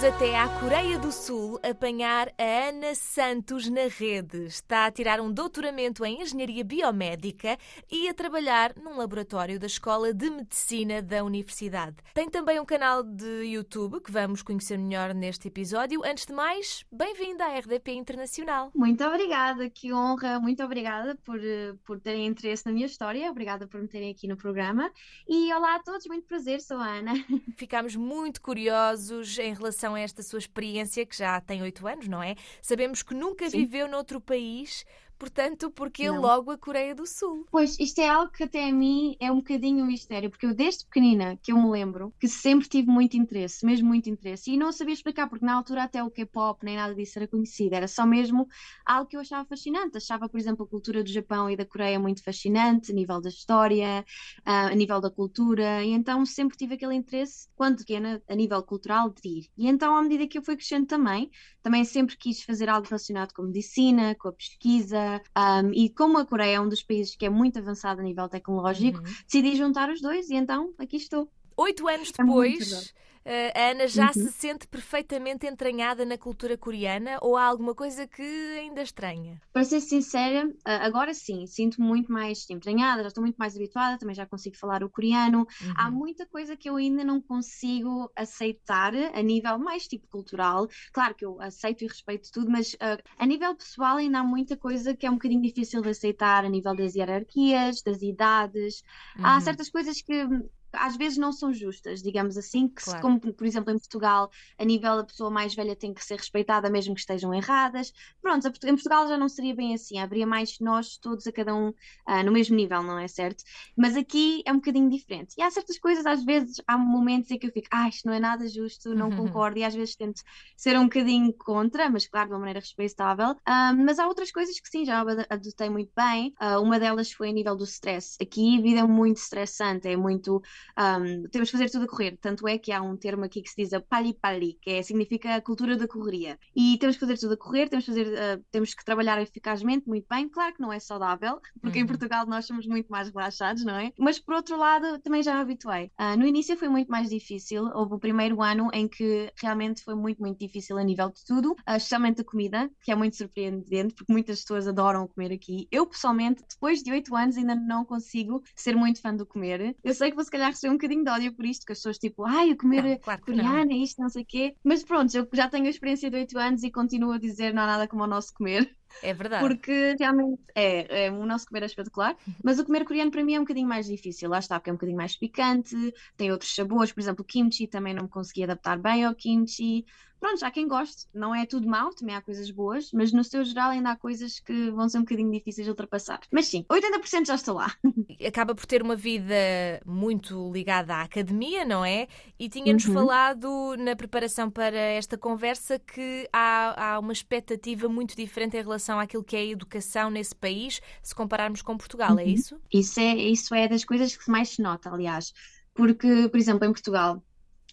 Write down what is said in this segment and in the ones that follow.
Vamos até à Coreia do Sul apanhar a Ana Santos na rede. Está a tirar um doutoramento em Engenharia Biomédica e a trabalhar num laboratório da Escola de Medicina da Universidade. Tem também um canal de YouTube que vamos conhecer melhor neste episódio. Antes de mais, bem-vinda à RDP Internacional. Muito obrigada, que honra, muito obrigada por, por terem interesse na minha história, obrigada por me terem aqui no programa. E olá a todos, muito prazer, sou a Ana. Ficámos muito curiosos em relação a esta sua experiência, que já tem oito anos, não é? Sabemos que nunca Sim. viveu noutro país, portanto, porque Não. logo a Coreia do Sul? Pois, isto é algo que até a mim é um bocadinho um mistério, porque eu desde pequenina, que eu me lembro, que sempre tive muito interesse, mesmo muito interesse, e não sabia explicar, porque na altura até o K-pop nem nada disso era conhecido, era só mesmo algo que eu achava fascinante. Achava, por exemplo, a cultura do Japão e da Coreia muito fascinante, a nível da história, ah, a nível da cultura, e então sempre tive aquele interesse, quando pequena, a nível cultural, de ir. E então, à medida que eu fui crescendo também, também sempre quis fazer algo relacionado com medicina, com a pesquisa, um, e como a Coreia é um dos países que é muito avançado a nível tecnológico, Uhum. decidi juntar os dois e então aqui estou. Oito anos É depois, verdade. Eh, a Ana já Uhum. se sente perfeitamente entranhada na cultura coreana ou há alguma coisa que ainda estranha? Para ser sincera, ah, agora sim, sinto-me muito mais entranhada, já estou muito mais habituada, também já consigo falar o coreano. Há Uhum. muita coisa que eu ainda não consigo aceitar a nível mais tipo cultural. Claro que eu aceito e respeito tudo, mas ah, a nível pessoal ainda há muita coisa que é um bocadinho difícil de aceitar a nível das hierarquias, das idades. Há Uhum. certas coisas que hum, às vezes não são justas, digamos assim, que se- Claro. como por exemplo em Portugal, a nível da pessoa mais velha tem que ser respeitada mesmo que estejam erradas. Pronto, em Portugal já não seria bem assim, haveria mais nós todos a cada um ah, no mesmo nível, não é certo? Mas aqui é um bocadinho diferente. E há certas coisas, às vezes, há momentos em que eu fico, ah, isto não é nada justo, não Uhum. concordo, e às vezes tento ser um bocadinho contra, mas claro, de uma maneira respeitável. Ah, mas há outras coisas que sim, já ad- adotei muito bem. Ah, uma delas foi a nível do stress. Aqui a vida é muito estressante, é muito. Ahm, temos que fazer tudo a correr. Tanto é que há um termo aqui que se diz a pali-pali, que é, significa a cultura da correria. E temos que fazer tudo a correr, temos que, fazer, ah, temos que trabalhar eficazmente, muito bem. Claro que não é saudável, porque em Uhum. Portugal nós somos muito mais relaxados, não é? Mas por outro lado, também já me habituei. Ah, no início foi muito mais difícil. Houve o primeiro ano em que realmente foi muito, muito difícil a nível de tudo, ah, especialmente a comida, que é muito surpreendente, porque muitas pessoas adoram comer aqui. Eu, pessoalmente, depois de oito anos, ainda não consigo ser muito fã do comer. Eu sei que vou se calhar receber um bocadinho de ódio por isto, que as pessoas tipo, ai, o comer Não, claro que não. coreano, é isto, não sei o quê. Mas pronto, eu já tenho a experiência de oito anos e continuo a dizer não há nada como o nosso comer. É verdade. Porque realmente é, é, o nosso comer é espetacular, mas o comer coreano para mim é um bocadinho mais difícil. Lá está, porque é um bocadinho mais picante, tem outros sabores, por exemplo, o kimchi também não me consegui adaptar bem ao kimchi. Pronto, há quem goste, não é tudo mau, também há coisas boas, mas no seu geral ainda há coisas que vão ser um bocadinho difíceis de ultrapassar. Mas sim, 80% já estou lá. acaba por ter uma vida muito ligada à academia, não é? E tinha-nos Uhum. falado na preparação para esta conversa que há, há uma expectativa muito diferente em relação àquilo que é a educação nesse país, se compararmos com Portugal, é Uhum. isso? Isso é, isso é das coisas que mais se nota, aliás. Porque, por exemplo, em Portugal,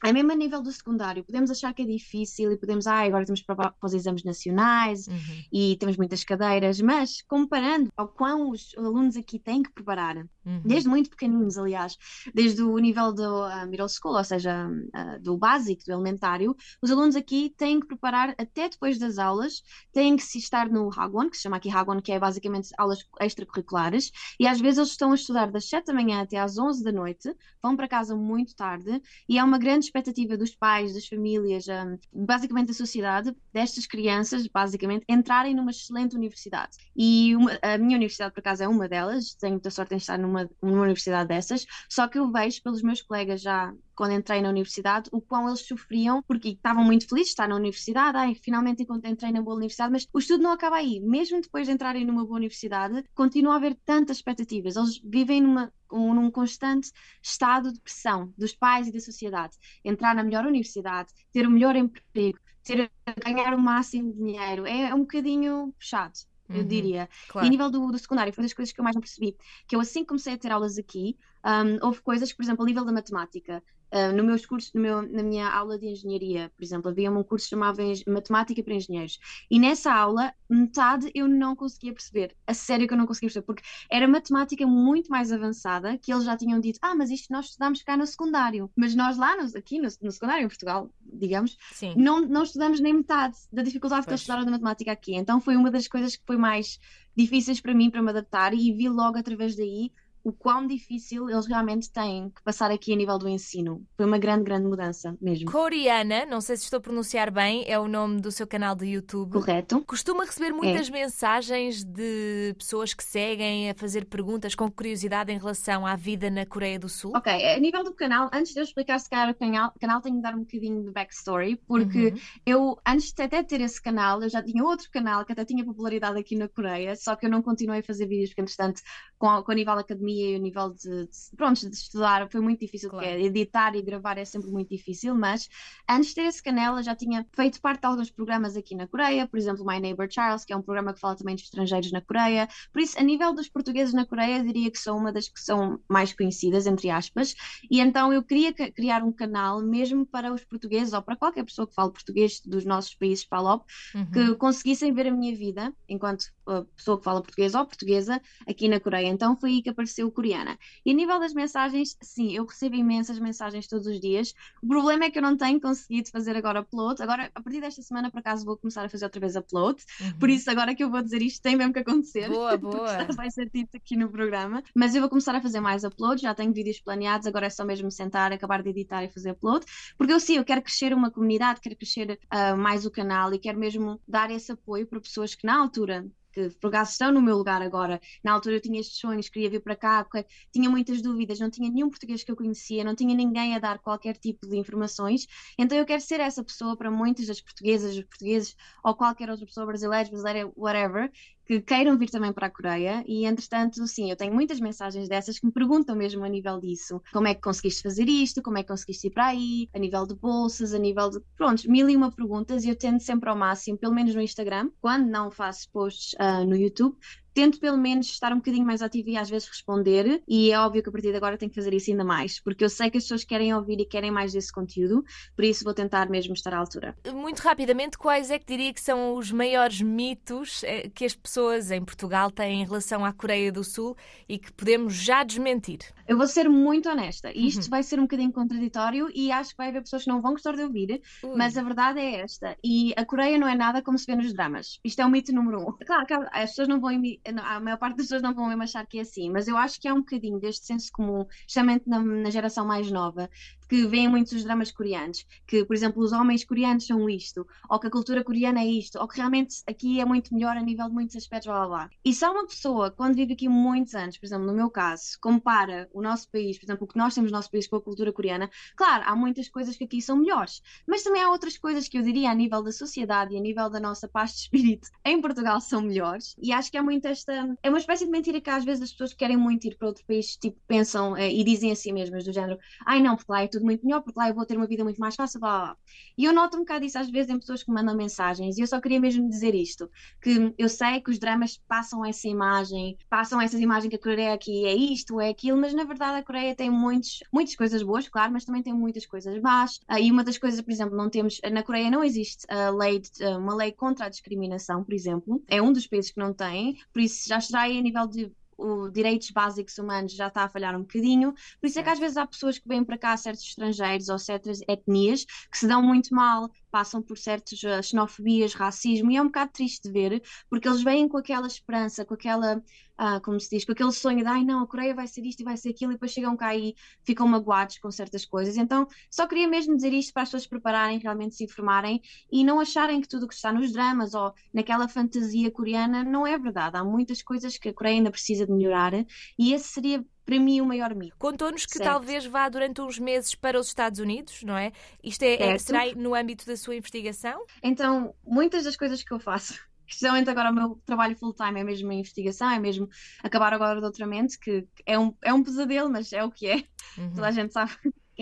é mesmo a nível do secundário, podemos achar que é difícil e podemos, ah, agora temos para, para os exames nacionais Uhum. e temos muitas cadeiras, mas comparando ao quão os alunos aqui têm que preparar, Uhum. desde muito pequeninos, aliás, desde o nível do ah, middle school, ou seja, ah, do básico, do elementário, os alunos aqui têm que preparar até depois das aulas, têm que se estar no Hagwon, que se chama aqui Hagwon, que é basicamente aulas extracurriculares, e às vezes eles estão a estudar das 7 da manhã até às 11 da noite, vão para casa muito tarde, e há uma grande expectativa dos pais, das famílias, ah, basicamente da sociedade, destas crianças, basicamente, entrarem numa excelente universidade. E uma- a minha universidade, por acaso, é uma delas, tenho muita sorte em estar numa, numa universidade dessas, só que eu vejo pelos meus colegas já quando entrei na universidade, o quão eles sofriam, porque estavam muito felizes de estar na universidade, ai, finalmente entrei na boa universidade, mas o estudo não acaba aí. Mesmo depois de entrarem numa boa universidade, continua a haver tantas expectativas. Eles vivem numa, um- num constante estado de pressão dos pais e da sociedade. Entrar na melhor universidade, ter o melhor emprego, ter, ganhar o máximo de dinheiro, é, é um bocadinho puxado. Eu Uhum. diria. E Claro. a nível do, do secundário, foi das coisas que eu mais não percebi. Que eu, assim que comecei a ter aulas aqui, hum, houve coisas, por exemplo, a nível da matemática, Uh, no meus cursos, no meu, na minha aula de engenharia, por exemplo, havia um curso chamado Matemática para Engenheiros. E nessa aula, metade eu não conseguia perceber. A sério que eu não conseguia perceber, porque era matemática muito mais avançada, que eles já tinham dito, ah, mas isto nós estudamos cá no secundário. Mas nós lá, no, aqui no, no, secundário, em Portugal, digamos, não, não estudamos nem metade da dificuldade pois. que eles estudaram da matemática aqui. Então foi uma das coisas que foi mais difíceis para mim, para me adaptar, e vi logo através daí o quão difícil eles realmente têm que passar aqui a nível do ensino. Foi uma grande, grande mudança mesmo. Coriana, não sei se estou a pronunciar bem, é o nome do seu canal de YouTube. Correto. Costuma receber muitas é. mensagens de pessoas que seguem a fazer perguntas com curiosidade em relação à vida na Coreia do Sul? Ok, a nível do canal, antes de eu explicar se calhar o canal, canal tenho de dar um bocadinho de backstory, porque uhum. eu, antes de até ter esse canal, eu já tinha outro canal que até tinha popularidade aqui na Coreia, só que eu não continuei a fazer vídeos, porque entretanto, com, com a nível academia e o nível de, de, pronto, de estudar foi muito difícil, claro. porque editar e gravar é sempre muito difícil, mas antes de ter esse canal eu já tinha feito parte de alguns programas aqui na Coreia, por exemplo, My Neighbor Charles, que é um programa que fala também de estrangeiros na Coreia, por isso, a nível dos portugueses na Coreia, eu diria que sou uma das que são mais conhecidas, entre aspas, e então eu queria criar um canal mesmo para os portugueses, ou para qualquer pessoa que fale português dos nossos países PALOP, uhum. que conseguissem ver a minha vida, enquanto uh, pessoa que fala português ou portuguesa, aqui na Coreia. Então foi aí que apareceu coreana. E a nível das mensagens, sim, eu recebo imensas mensagens todos os dias. O problema é que eu não tenho conseguido fazer agora upload. Agora, a partir desta semana, por acaso, vou começar a fazer outra vez upload. Uhum. Por isso, agora que eu vou dizer isto, tem mesmo que acontecer. Boa, boa. vai ser dito aqui no programa. Mas eu vou começar a fazer mais uploads, já tenho vídeos planeados, agora é só mesmo sentar, acabar de editar e fazer upload. Porque eu sim, eu quero crescer uma comunidade, quero crescer uh, mais o canal e quero mesmo dar esse apoio para pessoas que na altura que por acaso estão no meu lugar agora. Na altura eu tinha estes sonhos, queria vir para cá, tinha muitas dúvidas, não tinha nenhum português que eu conhecia, não tinha ninguém a dar qualquer tipo de informações. Então eu quero ser essa pessoa para muitas das portuguesas, os portugueses ou qualquer outra pessoa brasileira, brasileira, whatever, que queiram vir também para a Coreia e, entretanto, sim, eu tenho muitas mensagens dessas que me perguntam mesmo a nível disso. Como é que conseguiste fazer isto? Como é que conseguiste ir para aí? A nível de bolsas, a nível de... Pronto, mil e uma perguntas e eu tento sempre ao máximo, pelo menos no Instagram, quando não faço posts uh, no YouTube, tento pelo menos estar um bocadinho mais ativo e às vezes responder, e é óbvio que a partir de agora tenho que fazer isso ainda mais, porque eu sei que as pessoas querem ouvir e querem mais desse conteúdo, por isso vou tentar mesmo estar à altura. Muito rapidamente, quais é que diria que são os maiores mitos eh, que as pessoas em Portugal têm em relação à Coreia do Sul e que podemos já desmentir? Eu vou ser muito honesta, isto uhum. vai ser um bocadinho contraditório e acho que vai haver pessoas que não vão gostar de ouvir, Ui. mas a verdade é esta, e a Coreia não é nada como se vê nos dramas. Isto é o mito número um. Claro, claro as pessoas não vão a maior parte das pessoas não vão mesmo achar que é assim, mas eu acho que é um bocadinho deste senso comum, justamente na, na geração mais nova, que veem muitos os dramas coreanos, que, por exemplo, os homens coreanos são isto, ou que a cultura coreana é isto, ou que realmente aqui é muito melhor a nível de muitos aspectos, blá blá blá. E só uma pessoa, quando vive aqui muitos anos, por exemplo, no meu caso, compara o nosso país, por exemplo, o que nós temos no nosso país com a cultura coreana, claro, há muitas coisas que aqui são melhores, mas também há outras coisas que eu diria a nível da sociedade e a nível da nossa paz de espírito em Portugal são melhores, e acho que é muito esta. É uma espécie de mentira que às vezes as pessoas querem muito ir para outro país, tipo, pensam eh, e dizem a si mesmas, do género, ai não, porque lá é tudo muito melhor, porque lá eu vou ter uma vida muito mais fácil, blá, blá. E eu noto um bocado isso às vezes em pessoas que mandam mensagens, e eu só queria mesmo dizer isto, que eu sei que os dramas passam essa imagem, passam essa imagem que a Coreia aqui é isto, é aquilo, mas na verdade a Coreia tem muitos, muitas coisas boas, claro, mas também tem muitas coisas más, uh, e uma das coisas, por exemplo, não temos, na Coreia não existe lei de, uma lei contra a discriminação, por exemplo, é um dos países que não tem, por isso já está a nível de os direitos básicos humanos já está a falhar um bocadinho. Por isso é que às vezes há pessoas que vêm para cá, certos estrangeiros ou certas etnias, que se dão muito mal, passam por certas uh, xenofobias, racismo, e é um bocado triste de ver, porque eles vêm com aquela esperança, com aquela, uh, como se diz, com aquele sonho de ai não, a Coreia vai ser isto e vai ser aquilo, e depois chegam cá e ficam magoados com certas coisas. Então, só queria mesmo dizer isto para as pessoas prepararem, realmente se informarem e não acharem que tudo o que está nos dramas ou naquela fantasia coreana não é verdade. Há muitas coisas que a Coreia ainda precisa de melhorar, e esse seria para mim, o maior mito. Contou-nos que certo. talvez vá durante uns meses para os Estados Unidos, não é? Isto é, é, será no âmbito da sua investigação? Então, muitas das coisas que eu faço especialmente agora o meu trabalho full-time é mesmo em investigação, é mesmo acabar agora o doutoramento, que é um, é um pesadelo, mas é o que é, uhum. toda a gente sabe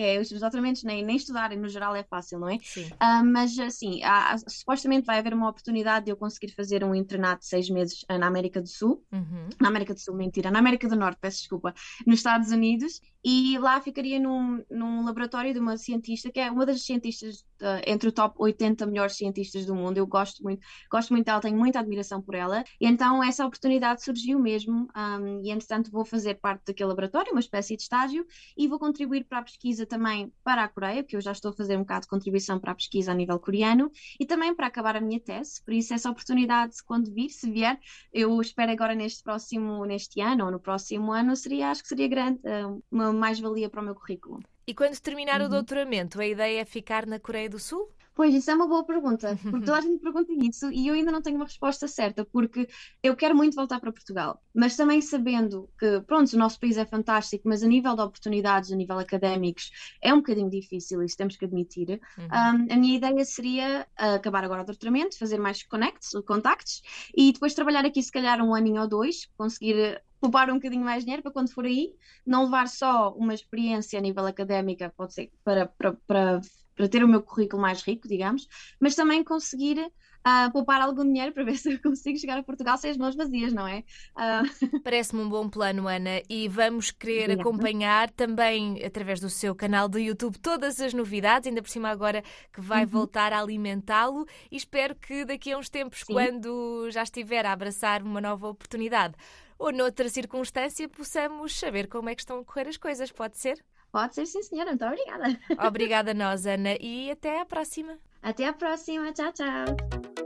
é os doutoramentos nem, nem estudarem no geral é fácil, não é? Sim. Uh, mas assim, há, há, supostamente vai haver uma oportunidade de eu conseguir fazer um internato de seis meses na América do Sul, Uhum. na América do Sul, mentira, na América do Norte, peço desculpa, nos Estados Unidos, e lá ficaria num, num laboratório de uma cientista que é uma das cientistas uh, entre o top 80 melhores cientistas do mundo. Eu gosto muito, gosto muito dela, tenho muita admiração por ela, e então essa oportunidade surgiu mesmo, um, e entretanto vou fazer parte daquele laboratório, uma espécie de estágio, e vou contribuir para a pesquisa também para a Coreia, porque eu já estou a fazer um bocado de contribuição para a pesquisa a nível coreano, e também para acabar a minha tese, por isso essa oportunidade, quando vir, se vier, eu espero agora neste próximo, neste ano ou no próximo ano, seria, acho que seria grande, uh, uma mais-valia para o meu currículo. E quando terminar o Uhum. doutoramento, a ideia é ficar na Coreia do Sul? Pois, isso é uma boa pergunta, porque toda a gente pergunta isso e eu ainda não tenho uma resposta certa, porque eu quero muito voltar para Portugal, mas também sabendo que, pronto, o nosso país é fantástico, mas a nível de oportunidades, a nível académicos, é um bocadinho difícil, isso temos que admitir. Uhum. Um, a minha ideia seria uh, acabar agora o doutoramento, fazer mais connects, contactos, e depois trabalhar aqui se calhar um aninho ou dois, conseguir poupar um bocadinho mais dinheiro para quando for aí, não levar só uma experiência a nível académica, pode ser para, para, para, para ter o meu currículo mais rico, digamos, mas também conseguir uh, poupar algum dinheiro para ver se eu consigo chegar a Portugal sem as mãos vazias, não é? Uh... Parece-me um bom plano, Ana, e vamos querer Obrigada. acompanhar também através do seu canal do YouTube todas as novidades, ainda por cima agora que vai Uhum. voltar a alimentá-lo e espero que daqui a uns tempos, Sim. quando já estiver a abraçar uma nova oportunidade ou noutra circunstância, possamos saber como é que estão a correr as coisas, pode ser? Pode ser, sim, senhora. Muito obrigada. Obrigada a nós, Ana, e até à próxima. Até à próxima. Tchau, tchau.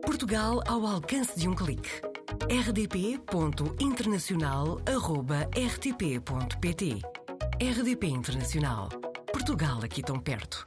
Portugal ao alcance de um clique. rdp.internacional.rtp.pt RDP Internacional. Portugal aqui tão perto.